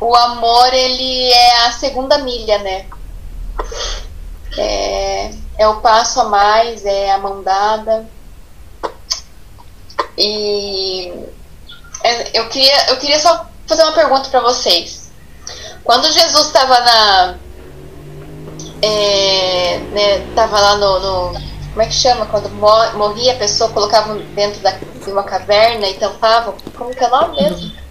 o amor ele é a segunda milha, né? É, é o passo a mais, é a mão dada. E é, eu queria, eu queria só fazer uma pergunta para vocês. Quando Jesus estava na. É, né, tava lá no, no, Como é que chama? Quando morria a pessoa, colocava dentro da, de uma caverna e tampava. Como que é o nome mesmo?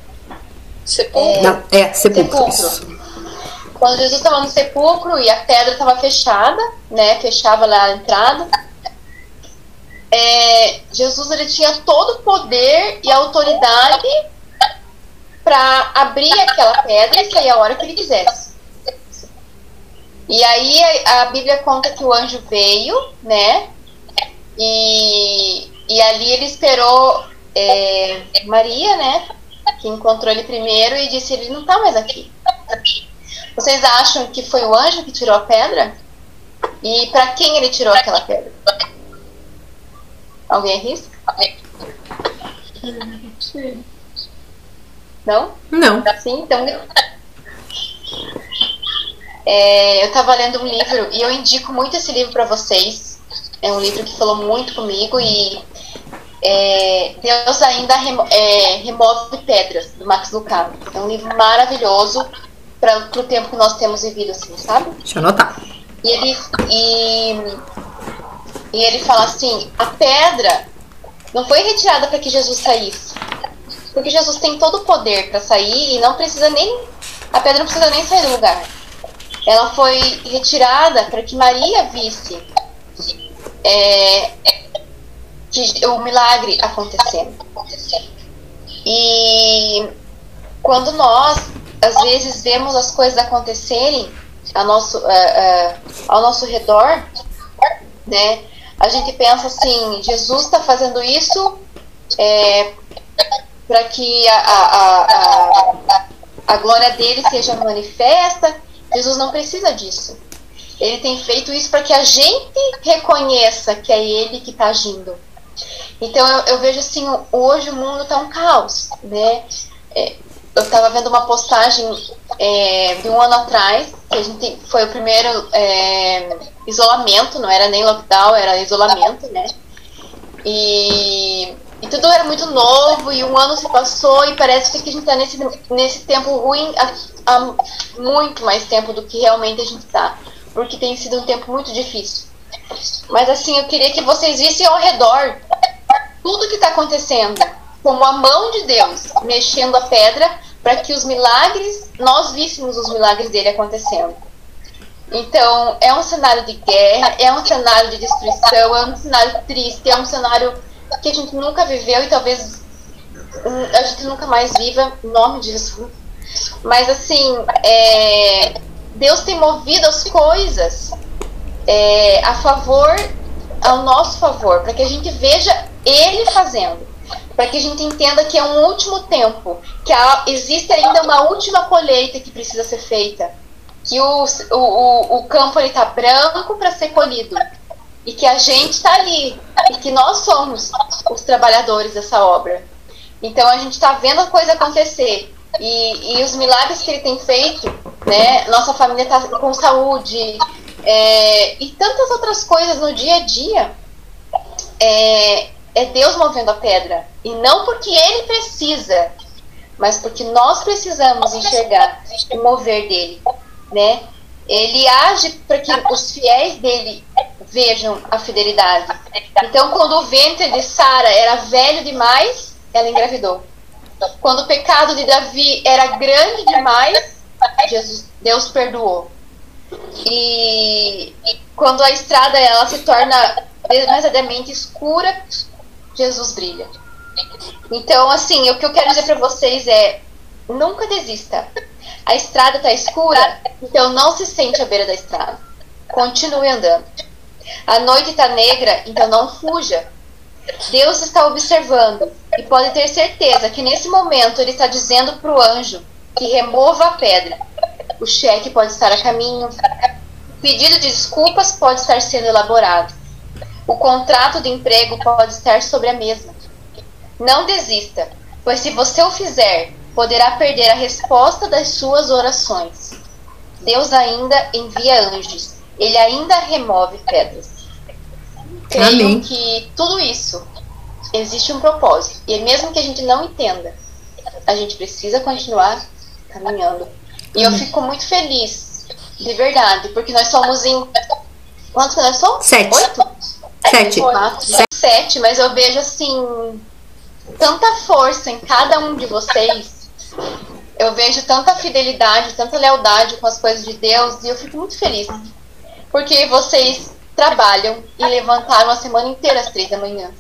Sepulcro. Não, é sepulcro. sepulcro. Quando Jesus estava no sepulcro e a pedra estava fechada, né? Fechava lá a entrada. É, Jesus ele tinha todo o poder e autoridade para abrir aquela pedra e sair a hora que ele quisesse. E aí a, a Bíblia conta que o anjo veio, né? E, e ali ele esperou é, Maria, né? Que encontrou ele primeiro e disse: Ele não está mais aqui. Vocês acham que foi o anjo que tirou a pedra? E para quem ele tirou aquela pedra? Alguém arrisca? Não? Não. Sim, então. É, eu estava lendo um livro e eu indico muito esse livro para vocês. É um livro que falou muito comigo e é, Deus ainda remo, é, remove pedras do Max Lucado. É um livro maravilhoso para o tempo que nós temos vivido, assim, sabe? Deixa eu anotar. E ele e, e ele fala assim: a pedra não foi retirada para que Jesus saísse. Porque Jesus tem todo o poder para sair e não precisa nem. A pedra não precisa nem sair do lugar. Ela foi retirada para que Maria visse é, o milagre acontecendo. E quando nós, às vezes, vemos as coisas acontecerem ao nosso, uh, uh, ao nosso redor, né? A gente pensa assim, Jesus está fazendo isso é, para que a, a, a, a glória dele seja manifesta. Jesus não precisa disso. Ele tem feito isso para que a gente reconheça que é ele que está agindo. Então eu, eu, vejo assim, hoje o mundo está um caos, né? É, eu estava vendo uma postagem é, de um ano atrás, que a gente foi o primeiro é, isolamento, não era nem lockdown, era isolamento, né? E e tudo era muito novo, e um ano se passou, e parece que a gente está nesse, nesse tempo ruim há, há, muito mais tempo do que realmente a gente está. Porque tem sido um tempo muito difícil. Mas assim, eu queria que vocês vissem ao redor tudo que está acontecendo, como a mão de Deus mexendo a pedra para que os milagres, nós víssemos os milagres dele acontecendo. Então, é um cenário de guerra, é um cenário de destruição, é um cenário triste, é um cenário que a gente nunca viveu e talvez hum, a gente nunca mais viva, em nome de Jesus. Mas assim, é, Deus tem movido as coisas é, a favor, ao nosso favor, para que a gente veja Ele fazendo, para que a gente entenda que é um último tempo, que há, existe ainda uma última colheita que precisa ser feita, que o, o, o campo está branco para ser colhido e que a gente está ali e que nós somos os trabalhadores dessa obra. Então a gente está vendo a coisa acontecer e, e os milagres que ele tem feito, né? Nossa família está com saúde é, e tantas outras coisas no dia a dia. É, é Deus movendo a pedra e não porque Ele precisa, mas porque nós precisamos enxergar o mover dele, né? Ele age para que os fiéis dele vejam a fidelidade. Então, quando o ventre de Sara era velho demais, ela engravidou. Quando o pecado de Davi era grande demais, Jesus, Deus perdoou. E, e quando a estrada ela se torna demasiadamente escura, Jesus brilha. Então, assim, o que eu quero dizer para vocês é: nunca desista. A estrada está escura, então não se sente à beira da estrada. Continue andando. A noite está negra, então não fuja. Deus está observando e pode ter certeza que nesse momento ele está dizendo para o anjo que remova a pedra. O cheque pode estar a caminho. O pedido de desculpas pode estar sendo elaborado. O contrato de emprego pode estar sobre a mesa. Não desista, pois se você o fizer, poderá perder a resposta das suas orações. Deus ainda envia anjos, ele ainda remove pedras. Creio que tudo isso existe um propósito, e mesmo que a gente não entenda, a gente precisa continuar caminhando. E eu fico muito feliz, de verdade, porque nós somos em. Quantos que nós somos? Sete. Oito? Sete. Quatro, sete. sete, mas eu vejo assim. Tanta força em cada um de vocês. Eu vejo tanta fidelidade, tanta lealdade com as coisas de Deus e eu fico muito feliz. Porque vocês trabalham e levantaram a semana inteira às três da manhã.